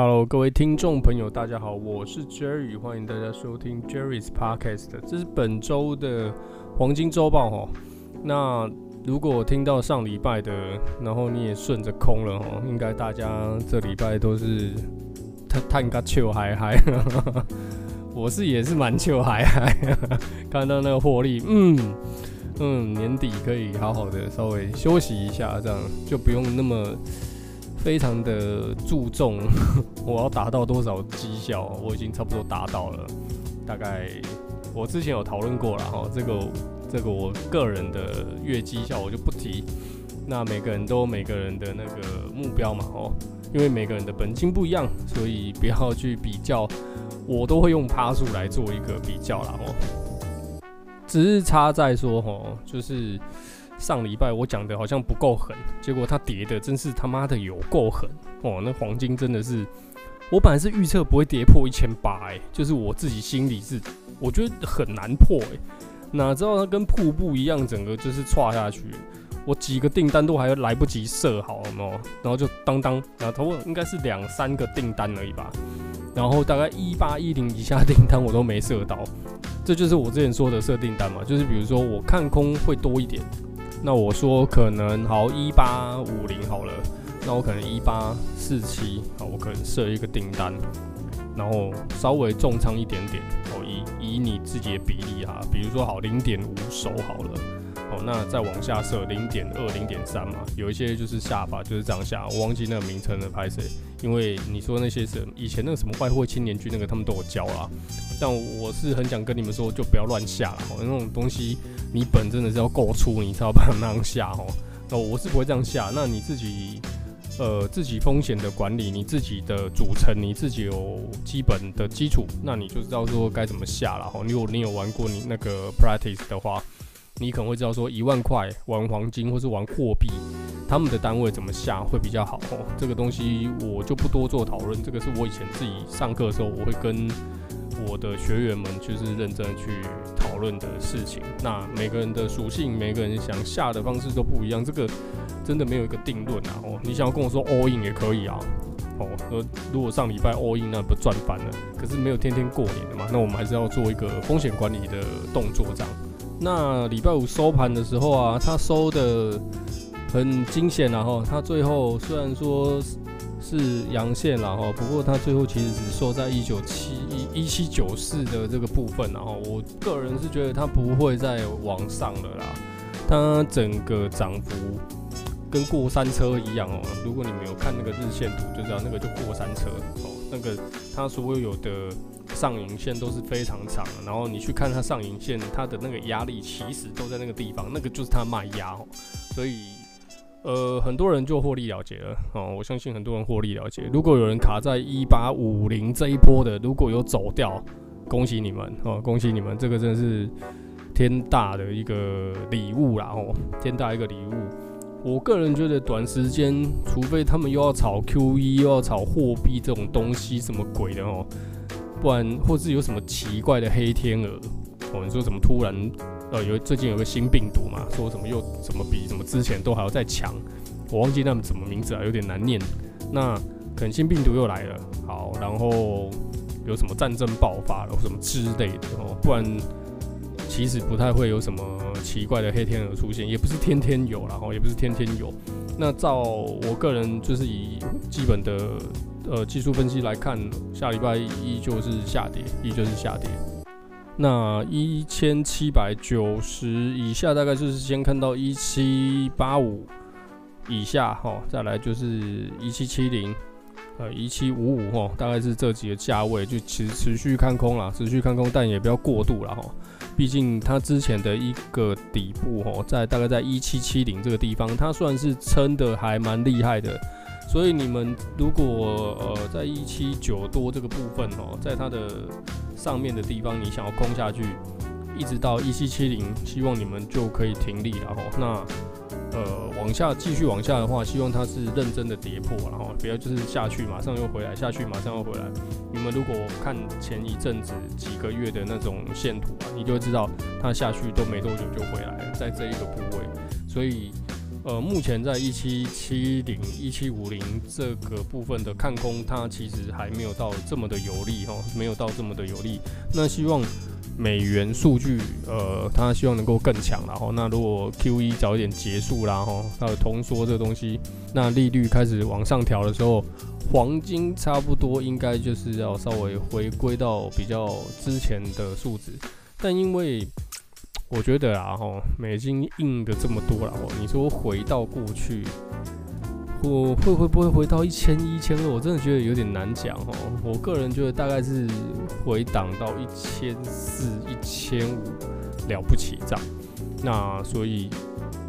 Hello，各位听众朋友，大家好，我是 Jerry，欢迎大家收听 Jerry's Podcast。这是本周的黄金周报哈。那如果听到上礼拜的，然后你也顺着空了哈，应该大家这礼拜都是探探个秋嗨嗨。我是也是蛮秋嗨嗨，看到那个获利，嗯嗯，年底可以好好的稍微休息一下，这样就不用那么。非常的注重，我要达到多少绩效，我已经差不多达到了。大概我之前有讨论过了哈，这个这个我个人的月绩效我就不提。那每个人都有每个人的那个目标嘛哦，因为每个人的本金不一样，所以不要去比较。我都会用趴数来做一个比较啦哦，只是差在说哈，就是。上礼拜我讲的好像不够狠，结果它跌的真是他妈的有够狠哦！那黄金真的是，我本来是预测不会跌破一千八，哎，就是我自己心里是我觉得很难破，哎，哪知道它跟瀑布一样，整个就是唰下去，我几个订单都还来不及设好，有没有？然后就当当，然后应该是两三个订单而已吧，然后大概一八一零以下订单我都没设到，这就是我之前说的设订单嘛，就是比如说我看空会多一点。那我说可能好一八五零好了，那我可能一八四七，好，我可能设一个订单，然后稍微重仓一点点，哦，以以你自己的比例啊，比如说好零点五手好了，哦，那再往下设零点二、零点三嘛，有一些就是下法就是这样下，我忘记那个名称了，拍谁？因为你说那些是以前那个什么外汇青年军那个，他们都有教啦，但我是很想跟你们说，就不要乱下了，那种东西。你本真的是要够粗，你才要把它那样下哦。那我是不会这样下。那你自己，呃，自己风险的管理，你自己的组成，你自己有基本的基础，那你就知道说该怎么下了哈。如果你有玩过你那个 practice 的话，你可能会知道说一万块玩黄金或是玩货币，他们的单位怎么下会比较好哦。这个东西我就不多做讨论。这个是我以前自己上课的时候，我会跟。我的学员们就是认真去讨论的事情。那每个人的属性，每个人想下的方式都不一样，这个真的没有一个定论啊。哦，你想要跟我说 all in 也可以啊。哦，如果上礼拜 all in 那不赚翻了？可是没有天天过年的嘛，那我们还是要做一个风险管理的动作这样。那礼拜五收盘的时候啊，它收的很惊险，然后它最后虽然说。是阳线了哈，不过它最后其实只收在一九七一一七九四的这个部分，然后我个人是觉得它不会再往上了啦。它整个涨幅跟过山车一样哦。如果你没有看那个日线图，就知道那个就过山车哦。那个它所有的上影线都是非常长，然后你去看它上影线，它的那个压力其实都在那个地方，那个就是它卖压哦，所以。呃，很多人就获利了结了哦。我相信很多人获利了结。如果有人卡在一八五零这一波的，如果有走掉，恭喜你们哦，恭喜你们，这个真的是天大的一个礼物啦哦，天大一个礼物。我个人觉得，短时间，除非他们又要炒 QE，又要炒货币这种东西，什么鬼的哦，不然或是有什么奇怪的黑天鹅哦，你说怎么突然？呃，有最近有个新病毒嘛，说什么又怎么比什么之前都还要再强，我忘记那什么名字啊，有点难念。那可能新病毒又来了，好，然后有什么战争爆发了什么之类的哦，不然其实不太会有什么奇怪的黑天鹅出现，也不是天天有，然后也不是天天有。那照我个人就是以基本的呃技术分析来看，下礼拜依旧是下跌，依旧是下跌。那一千七百九十以下，大概就是先看到一七八五以下哈，再来就是一七七零，呃一七五五哈，大概是这几个价位，就持持续看空啦，持续看空，但也不要过度了哈。毕竟它之前的一个底部哈，在大概在一七七零这个地方，它算是撑得还蛮厉害的。所以你们如果呃在一七九多这个部分哦，在它的上面的地方，你想要空下去，一直到一七七零，希望你们就可以停利了哈。那呃往下继续往下的话，希望它是认真的跌破，然后不要就是下去马上又回来，下去马上又回来。你们如果看前一阵子几个月的那种线图啊，你就会知道它下去都没多久就回来了，在这一个部位，所以。呃，目前在一七七零、一七五零这个部分的看空，它其实还没有到这么的有利哈，没有到这么的有利。那希望美元数据，呃，它希望能够更强，然后那如果 QE 早一点结束啦，吼，还有通缩这个东西，那利率开始往上调的时候，黄金差不多应该就是要稍微回归到比较之前的数值，但因为。我觉得啊，吼，美金印的这么多了，你说回到过去，我会会不会回到一千一千二？我真的觉得有点难讲，哦。我个人觉得大概是回档到一千四、一千五了不起这样。那所以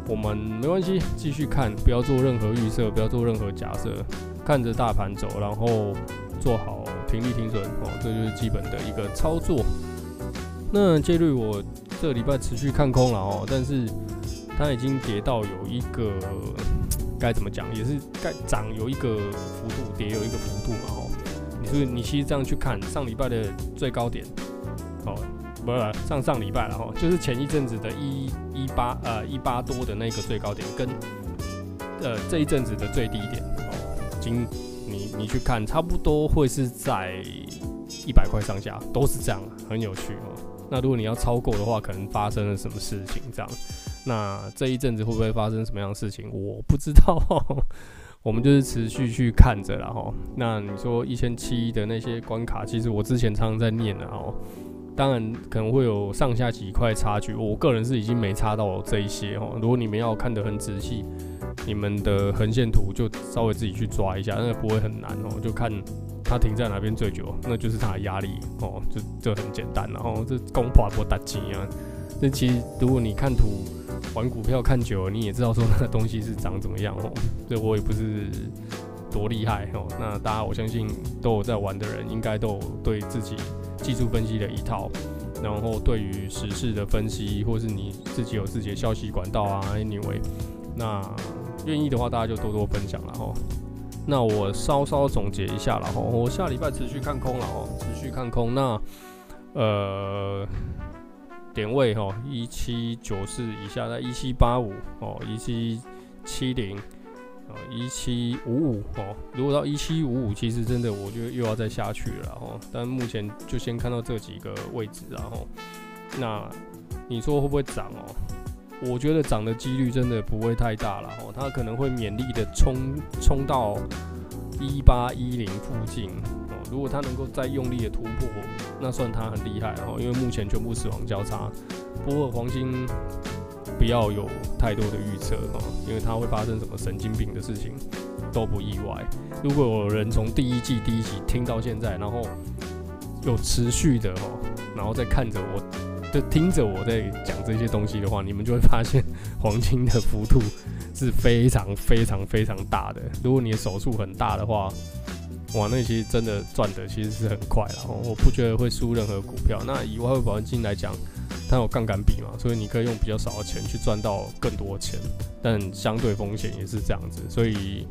我们没关系，继续看，不要做任何预设，不要做任何假设，看着大盘走，然后做好停利停损，哦，这就是基本的一个操作。那这率我。这礼拜持续看空了哦，但是它已经跌到有一个该怎么讲，也是该涨有一个幅度，跌有一个幅度嘛哦。你是你其实这样去看上礼拜的最高点，哦，不是上上礼拜了哈，就是前一阵子的一一八呃一八多的那个最高点，跟呃这一阵子的最低点哦，今你你去看，差不多会是在一百块上下，都是这样，很有趣哦。那如果你要超过的话，可能发生了什么事情？这样，那这一阵子会不会发生什么样的事情？我不知道，我们就是持续去看着了哈。那你说一千七的那些关卡，其实我之前常常在念了哦。当然可能会有上下几块差距，我个人是已经没差到这一些哦。如果你们要看得很仔细，你们的横线图就稍微自己去抓一下，那不会很难哦，就看。它停在哪边最久，那就是它的压力哦，就就很简单。然后这攻破不打紧啊。那其实如果你看图玩股票看久了，你也知道说那个东西是长怎么样哦。这我也不是多厉害哦。那大家我相信都有在玩的人，应该都有对自己技术分析的一套，然后对于时事的分析，或是你自己有自己的消息管道啊，anyway，那愿意的话，大家就多多分享了哈。那我稍稍总结一下了哈，我下礼拜持续看空了哦，持续看空。那呃点位哈，一七九四以下，在一七八五哦，一七七零哦，一七五五哦。如果到一七五五，其实真的我就又要再下去了哈。但目前就先看到这几个位置，然后那你说会不会涨哦？我觉得涨的几率真的不会太大了哦，它可能会勉力的冲冲到一八一零附近。如果他能够再用力的突破，那算他很厉害哦。因为目前全部死亡交叉，不过黄金不要有太多的预测哦，因为它会发生什么神经病的事情都不意外。如果有人从第一季第一集听到现在，然后有持续的哦，然后再看着我。就听着我在讲这些东西的话，你们就会发现黄金的幅度是非常非常非常大的。如果你的手速很大的话，哇，那其实真的赚的其实是很快了。我不觉得会输任何股票。那以外汇保证金来讲，它有杠杆比嘛，所以你可以用比较少的钱去赚到更多钱，但相对风险也是这样子。所以，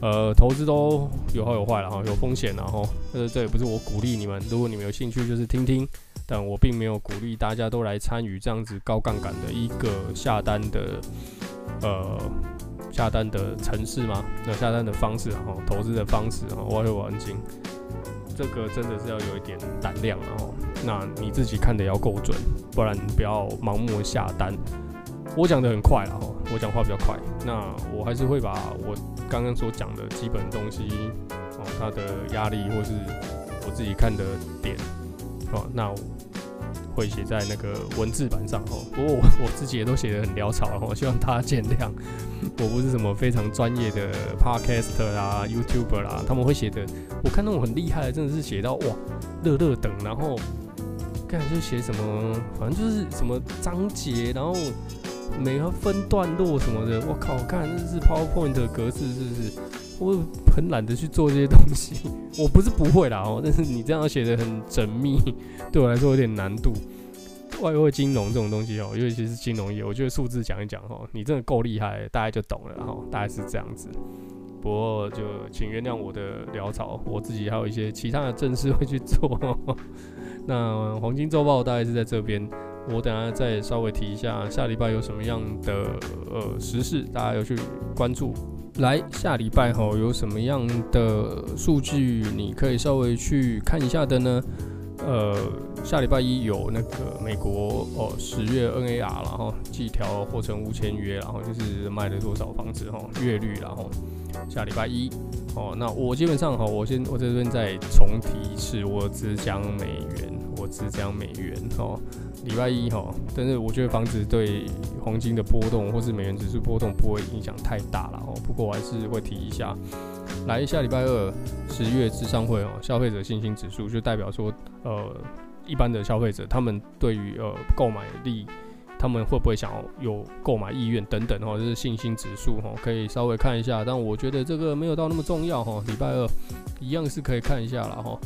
呃，投资都有好有坏了哈，有风险然后，呃，这也不是我鼓励你们。如果你们有兴趣，就是听听。但我并没有鼓励大家都来参与这样子高杠杆的一个下单的，呃，下单的城市吗？那下单的方式哈，投资的方式哈，外汇保证金，这个真的是要有一点胆量然后，那你自己看的要够准，不然不要盲目下单。我讲的很快了哈，我讲话比较快，那我还是会把我刚刚所讲的基本东西哦，它的压力或是我自己看的点哦，那。会写在那个文字版上哦，不过我 我自己也都写得很潦草，然后希望大家见谅。我不是什么非常专业的 podcaster 啦、YouTuber 啦，他们会写的，我看那种很厉害的，真的是写到哇，乐乐等，然后看就写什么，反正就是什么章节，然后每个分段落什么的，我靠，看这是 PowerPoint 格式是不是？我很懒得去做这些东西，我不是不会啦哦，但是你这样写的很缜密，对我来说有点难度。外汇金融这种东西哦，尤其是金融业，我觉得数字讲一讲哦，你真的够厉害，大概就懂了哈，大概是这样子。不过就请原谅我的潦草，我自己还有一些其他的正事会去做。那黄金周报大概是在这边。我等下再稍微提一下下礼拜有什么样的呃时事，大家要去关注。来，下礼拜吼有什么样的数据你可以稍微去看一下的呢？呃，下礼拜一有那个美国哦十月 NAR，然后计调或成屋签约，然后就是卖了多少房子哈，月率然后下礼拜一哦，那我基本上哈，我先我这边再重提一次，我只讲美元，是这样美元哦。礼拜一哈，但是我觉得房子对黄金的波动或是美元指数波动不会影响太大了哦。不过我还是会提一下，来下礼拜二十月智商会哦，消费者信心指数就代表说，呃，一般的消费者他们对于呃购买力，他们会不会想要有购买意愿等等哦，就是信心指数哈，可以稍微看一下。但我觉得这个没有到那么重要哈，礼拜二一样是可以看一下了哈。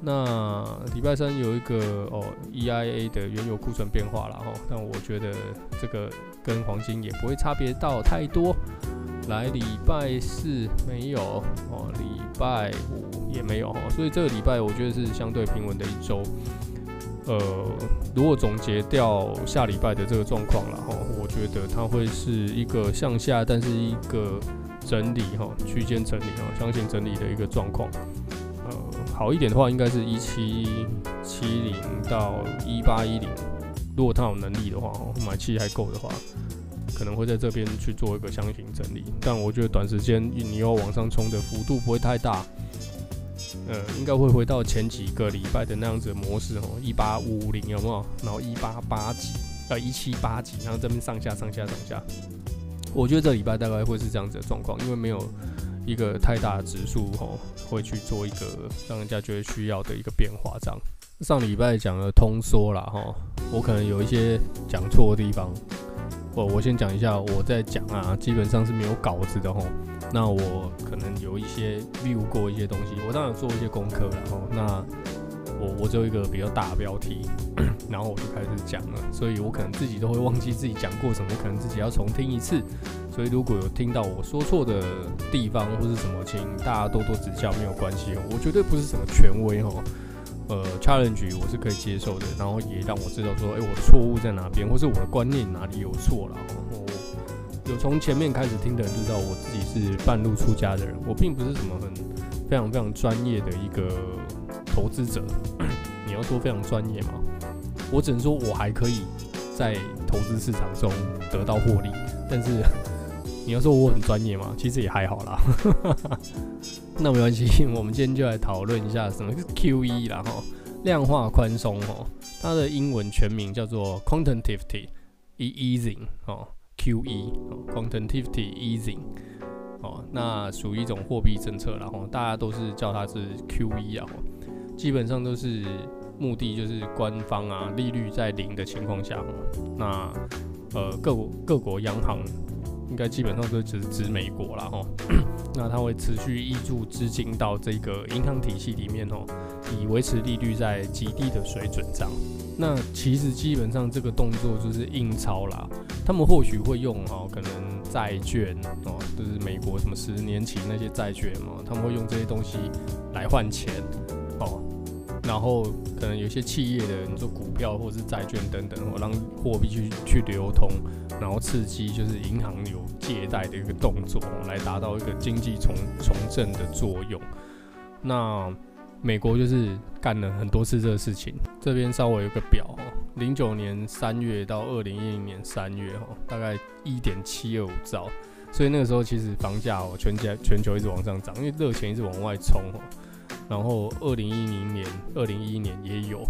那礼拜三有一个哦，EIA 的原油库存变化了哈，但我觉得这个跟黄金也不会差别到太多。来礼拜四没有哦，礼拜五也没有哈，所以这个礼拜我觉得是相对平稳的一周。呃，如果总结掉下礼拜的这个状况了哈，我觉得它会是一个向下，但是一个整理哈，区间整理哈，相信整理的一个状况。好一点的话，应该是一七七零到一八一零。如果他有能力的话，买气还够的话，可能会在这边去做一个箱型整理。但我觉得短时间你要往上冲的幅度不会太大。呃，应该会回到前几个礼拜的那样子模式哦，一八五零有没有？然后一八八几，呃，一七八几，然后这边上下上下上下。我觉得这礼拜大概会是这样子的状况，因为没有。一个太大的指数吼，会去做一个让人家觉得需要的一个变化。这样上礼拜讲了通缩啦吼，我可能有一些讲错的地方。我我先讲一下，我在讲啊，基本上是没有稿子的吼。那我可能有一些 view 过一些东西，我当然做一些功课然后。那我我只有一个比较大的标题，然后我就开始讲了，所以我可能自己都会忘记自己讲过什么，可能自己要重听一次。所以如果有听到我说错的地方或是什么，请大家多多指教，没有关系哦。我绝对不是什么权威哦，呃，challenge 我是可以接受的，然后也让我知道说，哎、我的错误在哪边，或是我的观念哪里有错了。然后有从前面开始听的人就知道，我自己是半路出家的人，我并不是什么很非常非常专业的一个投资者。你要说非常专业吗？我只能说我还可以在投资市场中得到获利，但是。你要说我很专业吗？其实也还好啦。那没关系，我们今天就来讨论一下什么是 QE 啦哈，量化宽松哦，它的英文全名叫做 Quantitative Easing 哦，QE 哦，Quantitative Easing 哦，那属于一种货币政策，然后大家都是叫它是 QE 啊，基本上都是目的就是官方啊利率在零的情况下，那呃各国各国央行。应该基本上都只是指美国啦。哈，那它会持续挹注资金到这个银行体系里面哦，以维持利率在极低的水准上。那其实基本上这个动作就是印钞啦，他们或许会用哦，可能债券哦，就是美国什么十年期那些债券嘛，他们会用这些东西来换钱哦。然后可能有些企业的，你说股票或者是债券等等，我，让货币去去流通，然后刺激就是银行有借贷的一个动作，来达到一个经济重重振的作用。那美国就是干了很多次这个事情。这边稍微有个表哦，零九年三月到二零一零年三月哈，大概一点七二五兆，所以那个时候其实房价哦，全家全球一直往上涨，因为热钱一直往外冲哦。然后二零一零年、二零一一年也有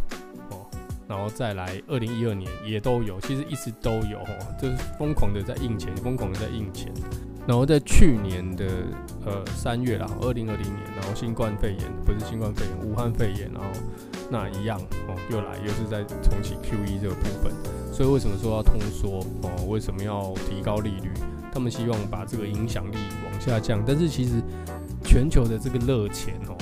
哦，然后再来二零一二年也都有，其实一直都有哦，就是疯狂的在印钱，疯狂的在印钱。然后在去年的呃三月啦，二零二零年，然后新冠肺炎不是新冠肺炎，武汉肺炎，然后那一样哦，又来又是在重启 QE 这个部分。所以为什么说要通缩哦？为什么要提高利率？他们希望把这个影响力往下降，但是其实全球的这个热钱哦。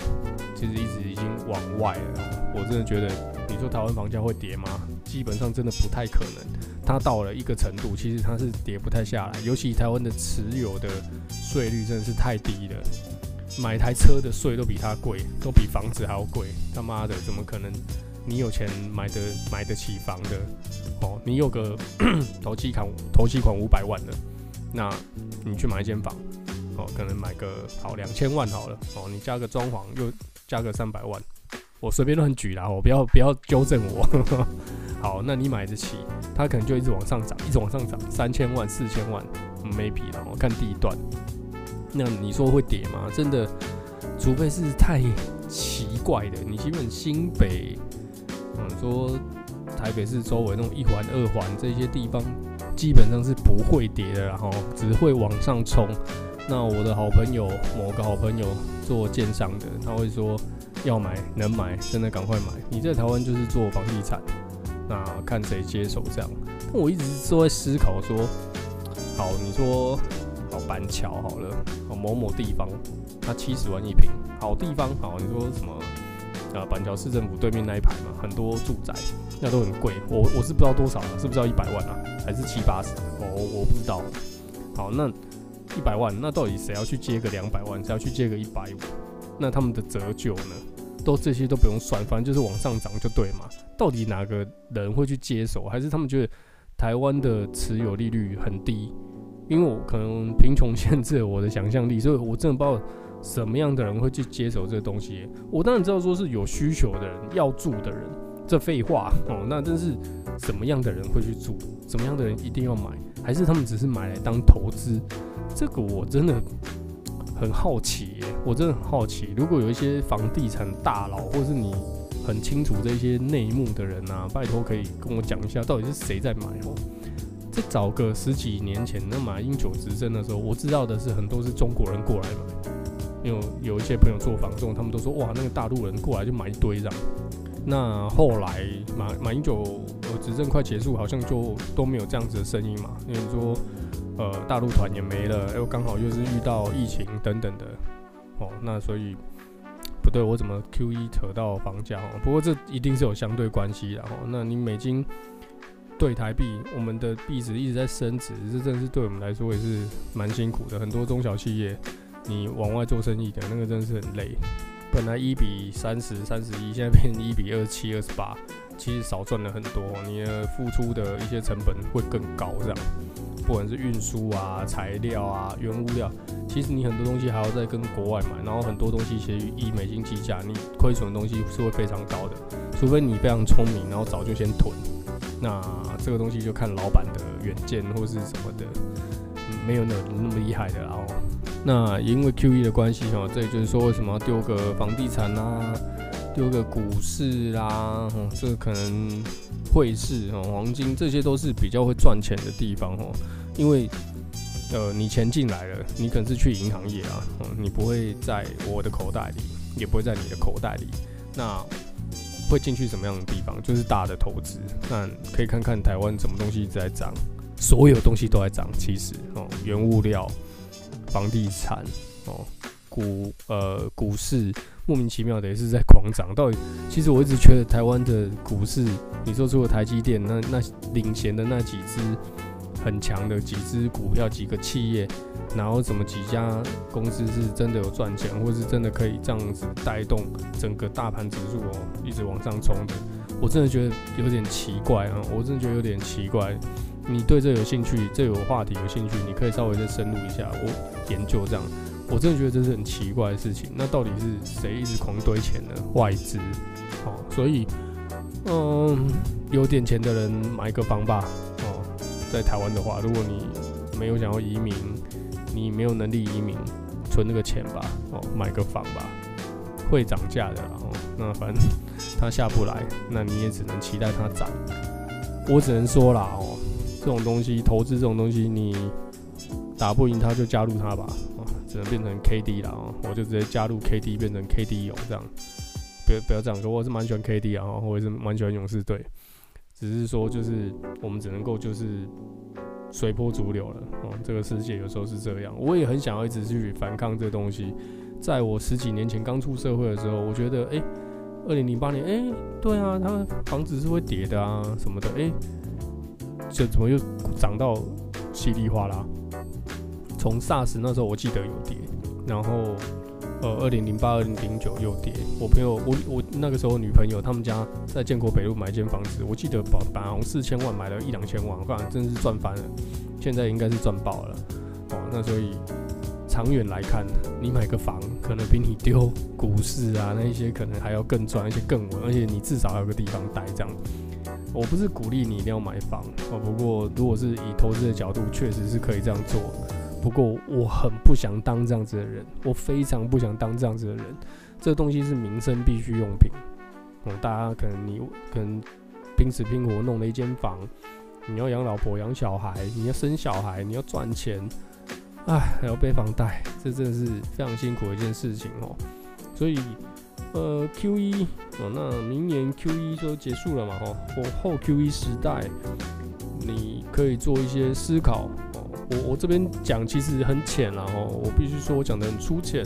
其实一直已经往外了，我真的觉得，你说台湾房价会跌吗？基本上真的不太可能。它到了一个程度，其实它是跌不太下来。尤其台湾的持有的税率真的是太低了，买台车的税都比它贵，都比房子还要贵。他妈的，怎么可能？你有钱买得买得起房的哦？你有个 头期款头期款五百万的，那你去买一间房哦，可能买个好两千万好了哦，你加个装潢又加个三百万，我随便乱举啦，我不要不要纠正我。好，那你买得起，它可能就一直往上涨，一直往上涨，三千万、四千万没皮了。我看地段，那你说会跌吗？真的，除非是太奇怪的，你基本新北，嗯，说台北市周围那种一环、二环这些地方，基本上是不会跌的，然后只会往上冲。那我的好朋友，某个好朋友做建商的，他会说要买能买，真的赶快买。你在台湾就是做房地产。那看谁接手这样，我一直都在思考说，好，你说好板桥好了，哦某某地方，它七十万一平，好地方，好，你说什么啊？板桥市政府对面那一排嘛，很多住宅，那都很贵，我我是不知道多少，是不是要一百万啊？还是七八十？我我不知道。好，那一百万，那到底谁要去接个两百万？谁要去接个一百五？那他们的折旧呢？都这些都不用算，反正就是往上涨就对嘛。到底哪个人会去接手？还是他们觉得台湾的持有利率很低？因为我可能贫穷限制了我的想象力，所以我真的不知道什么样的人会去接手这个东西。我当然知道说是有需求的人要住的人，这废话哦。那真是什么样的人会去住？什么样的人一定要买？还是他们只是买来当投资？这个我真的。很好奇耶，我真的很好奇，如果有一些房地产大佬，或是你很清楚这些内幕的人啊，拜托可以跟我讲一下，到底是谁在买哦？这早个十几年前，那马英九执政的时候，我知道的是很多是中国人过来买，因为有一些朋友做房仲，他们都说哇，那个大陆人过来就买一堆这样。那后来马马英九执政快结束，好像就都没有这样子的声音嘛，因为说。呃，大陆团也没了，又刚好又是遇到疫情等等的，哦，那所以不对，我怎么 Q 一扯到房价？哦，不过这一定是有相对关系的哦。那你美金对台币，我们的币值一直在升值，这真是对我们来说也是蛮辛苦的。很多中小企业，你往外做生意的那个真的是很累。本来一比三十、三十一，现在变成一比二十七、二十八，其实少赚了很多，你的付出的一些成本会更高，这样。不管是运输啊、材料啊、原物料，其实你很多东西还要再跟国外买，然后很多东西其实以美金计价，你亏损的东西是会非常高的。除非你非常聪明，然后早就先囤，那这个东西就看老板的远见或是什么的，没有那那么厉害的。然后，那因为 QE 的关系哈，这也就是说为什么要丢个房地产啊，丢个股市啦、哦，这个可能。汇市哦，黄金这些都是比较会赚钱的地方哦，因为呃，你钱进来了，你可能是去银行业啊，你不会在我的口袋里，也不会在你的口袋里，那会进去什么样的地方？就是大的投资。那可以看看台湾什么东西一直在涨，所有东西都在涨，其实哦，原物料、房地产哦。股呃股市莫名其妙的也是在狂涨，到底其实我一直觉得台湾的股市，你说除了台积电那那领衔的那几只很强的几只股票几个企业，然后怎么几家公司是真的有赚钱，或是真的可以这样子带动整个大盘指数哦一直往上冲的，我真的觉得有点奇怪啊，我真的觉得有点奇怪。你对这有兴趣，这有话题有兴趣，你可以稍微再深入一下，我研究这样。我真的觉得这是很奇怪的事情。那到底是谁一直狂堆钱呢？外资，哦，所以，嗯，有点钱的人买个房吧，哦，在台湾的话，如果你没有想要移民，你没有能力移民，存那个钱吧，哦，买个房吧，会涨价的，哦，那反正 它下不来，那你也只能期待它涨。我只能说啦，哦，这种东西，投资这种东西，你打不赢它就加入它吧。只能变成 KD 了哦，我就直接加入 KD，变成 KD 勇这样。不要不要这样说，我是蛮喜欢 KD 啊，我也是蛮喜欢勇士队。只是说，就是我们只能够就是随波逐流了哦。这个世界有时候是这样，我也很想要一直去反抗这东西。在我十几年前刚出社会的时候，我觉得，哎，二零零八年，哎，对啊，它房子是会跌的啊，什么的，哎，这怎么又涨到稀里哗啦？从 SARS 那时候我记得有跌，然后呃，二零零八、二零零九又跌。我朋友，我我那个时候女朋友他们家在建国北路买一间房子，我记得保本来好像四千万买了一两千万，我看真是赚翻了。现在应该是赚爆了哦。那所以长远来看，你买个房可能比你丢股市啊那一些可能还要更赚，而且更稳，而且你至少还有个地方待这样。我不是鼓励你一定要买房哦，不过如果是以投资的角度，确实是可以这样做。不过我很不想当这样子的人，我非常不想当这样子的人。这东西是民生必需用品哦，大家可能你可能拼死拼活弄了一间房，你要养老婆养小孩，你要生小孩，你要赚钱，哎，还要背房贷，这真的是非常辛苦的一件事情哦。所以。呃，Q 一哦，那明年 Q 一就结束了嘛，吼，我后 Q 一时代，你可以做一些思考。我我这边讲其实很浅了哦，我必须说我讲的很粗浅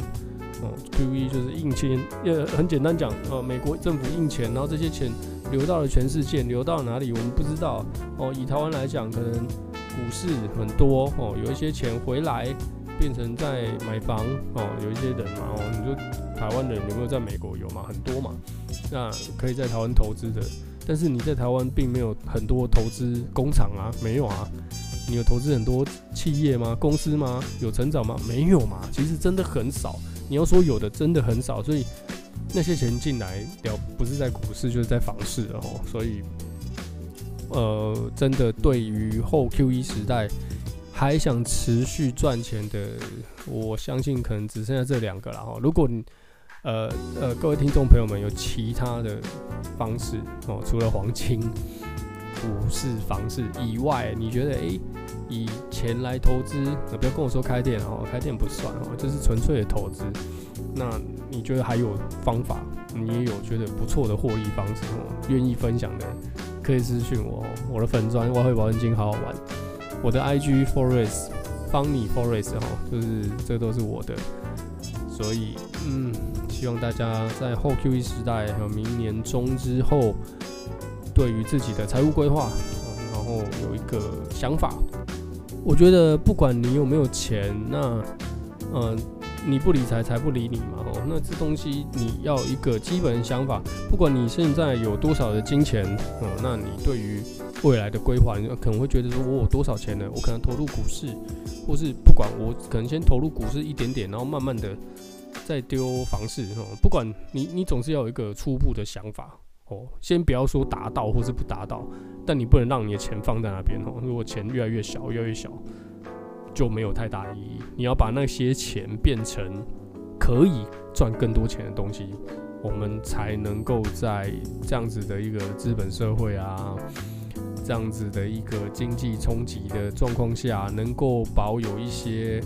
哦。QE 就是印钱，呃，很简单讲，呃，美国政府印钱，然后这些钱流到了全世界，流到哪里我们不知道哦。以台湾来讲，可能股市很多哦，有一些钱回来。变成在买房哦，有一些人嘛哦，你说台湾人有没有在美国有嘛？很多嘛，那可以在台湾投资的，但是你在台湾并没有很多投资工厂啊，没有啊，你有投资很多企业吗？公司吗？有成长吗？没有嘛，其实真的很少。你要说有的，真的很少，所以那些钱进来了，不是在股市就是在房市哦，所以呃，真的对于后 QE 时代。还想持续赚钱的，我相信可能只剩下这两个了哈。如果你呃呃各位听众朋友们有其他的方式哦，除了黄金、股市、房市以外，你觉得诶、以钱来投资，不要跟我说开店哦，开店不算哦，这是纯粹的投资。那你觉得还有方法？你也有觉得不错的获利方式哦，愿意分享的可以私讯我，我的粉砖外汇保证金好好玩。我的 IG Forest 方你 Forest 哈，就是这都是我的，所以嗯，希望大家在后 QE 时代还有明年中之后，对于自己的财务规划，然后有一个想法。我觉得不管你有没有钱，那嗯。你不理财，财不理你嘛？哦，那这东西你要一个基本想法。不管你现在有多少的金钱，哦，那你对于未来的规划，你可能会觉得说，我有多少钱呢？我可能投入股市，或是不管我可能先投入股市一点点，然后慢慢的再丢房市。哦，不管你，你总是要有一个初步的想法。哦，先不要说达到或是不达到，但你不能让你的钱放在那边。哦，如果钱越来越小，越来越小。就没有太大意义。你要把那些钱变成可以赚更多钱的东西，我们才能够在这样子的一个资本社会啊，这样子的一个经济冲击的状况下，能够保有一些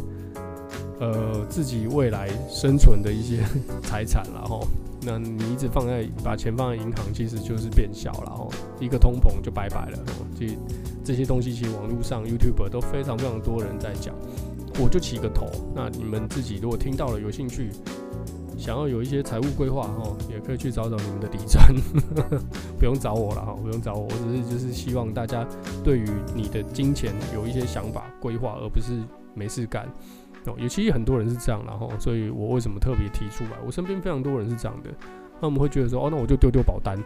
呃自己未来生存的一些 财产了哈。那你一直放在把钱放在银行，其实就是变小了哦，一个通膨就拜拜了。这这些东西其实网络上 YouTube 都非常非常多人在讲，我就起个头。那你们自己如果听到了有兴趣，想要有一些财务规划哈，也可以去找找你们的底专，不用找我了哈，不用找我，我只是就是希望大家对于你的金钱有一些想法规划，而不是没事干。哦，有其实很多人是这样，然后，所以我为什么特别提出来？我身边非常多人是这样的，他们会觉得说，哦，那我就丢丢保单。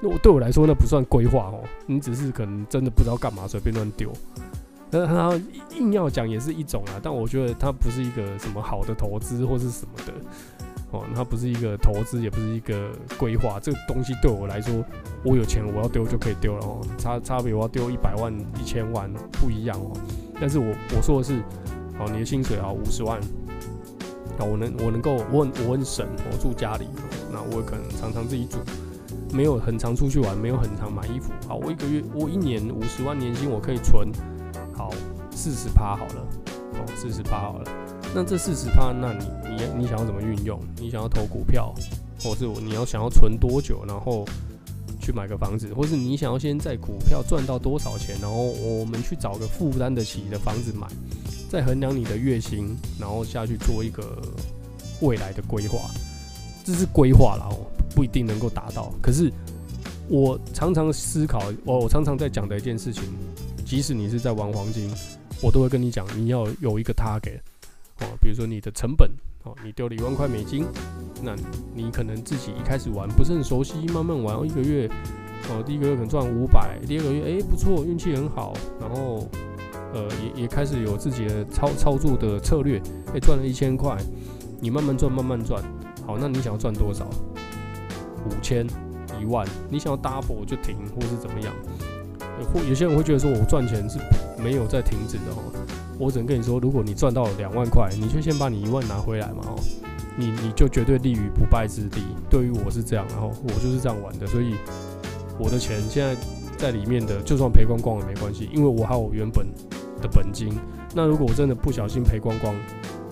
那我对我来说，那不算规划哦，你只是可能真的不知道干嘛，随便乱丢。那他硬要讲也是一种啊，但我觉得它不是一个什么好的投资或是什么的。哦，它不是一个投资，也不是一个规划。这个东西对我来说，我有钱我要丢就可以丢了哦。差差别我要丢一百万、一千万不一样哦。但是我我说的是。好，你的薪水啊，五十万，好，我能我能够我我很省，我住家里，那我可能常常自己煮，没有很常出去玩，没有很常买衣服。好，我一个月我一年五十万年薪，我可以存好四十趴好了，哦，四十趴好了。那这四十趴，那你你你想要怎么运用？你想要投股票，或是你要想要存多久，然后去买个房子，或是你想要先在股票赚到多少钱，然后我们去找个负担得起的房子买。再衡量你的月薪，然后下去做一个未来的规划，这是规划啦，哦，不一定能够达到。可是我常常思考，我我常常在讲的一件事情，即使你是在玩黄金，我都会跟你讲，你要有一个 target 哦，比如说你的成本哦，你丢了一万块美金，那你可能自己一开始玩不是很熟悉，慢慢玩，一个月哦，第一个月可能赚五百，第二个月诶不错，运气很好，然后呃也也开始有自己的操操作的策略，诶赚了一千块，你慢慢赚慢慢赚，好，那你想要赚多少？五千、一万，你想要 double 就停，或是怎么样？或有些人会觉得说，我赚钱是没有在停止的哦。我只能跟你说，如果你赚到两万块，你就先把你一万拿回来嘛哦，你你就绝对立于不败之地。对于我是这样，然后我就是这样玩的，所以我的钱现在在里面的，就算赔光光也没关系，因为我还有原本的本金。那如果我真的不小心赔光光，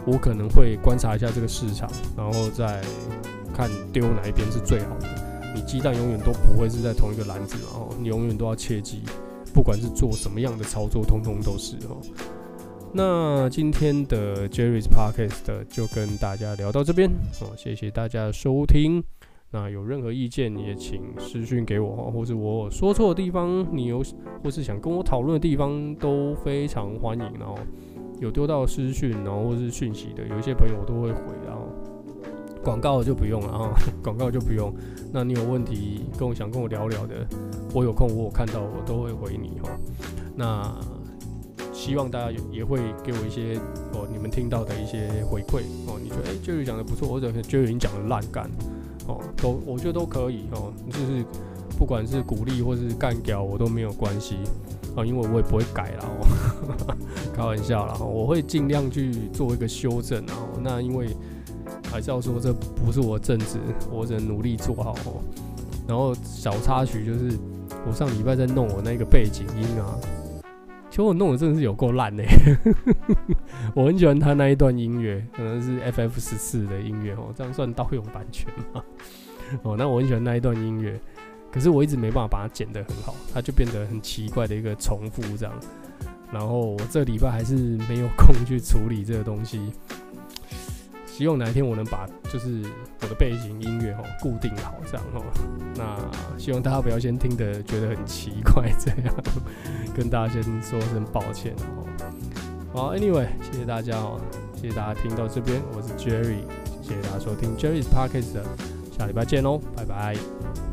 我可能会观察一下这个市场，然后再。看丢哪一边是最好的，你鸡蛋永远都不会是在同一个篮子，然后你永远都要切记，不管是做什么样的操作，通通都是哦。那今天的 Jerry's Podcast 就跟大家聊到这边哦，谢谢大家的收听。那有任何意见也请私讯给我哦，或是我说错的地方，你有或是想跟我讨论的地方都非常欢迎然后。有丢到私讯，然后或是讯息的，有一些朋友我都会回，然后。广告就不用了啊，广告就不用。那你有问题跟我想跟我聊聊的，我有空我有看到我都会回你哈。那希望大家也也会给我一些哦，你们听到的一些回馈哦。你觉得哎，Jerry 讲的不错，或者 Jerry 已经讲的烂干哦，都我觉得都可以哦。就是不管是鼓励或是干掉我都没有关系啊，因为我也不会改了哦，开玩笑啦，我会尽量去做一个修正啊。那因为。还是要说，这不是我正职，我只能努力做好哦。然后小插曲就是，我上礼拜在弄我那个背景音啊，其实我弄的真的是有够烂的。我很喜欢他那一段音乐，可能是 FF 十四的音乐哦，这样算盗用版权吗？哦，那我很喜欢那一段音乐，可是我一直没办法把它剪得很好，它就变得很奇怪的一个重复这样。然后我这礼拜还是没有空去处理这个东西。希望哪一天我能把就是我的背景音乐哦固定好这样哦，那希望大家不要先听的觉得很奇怪这样，跟大家先说声抱歉哦。好，Anyway，谢谢大家哦，谢谢大家听到这边，我是 Jerry，谢谢大家收听 Jerry's Podcast，下礼拜见喽，拜拜。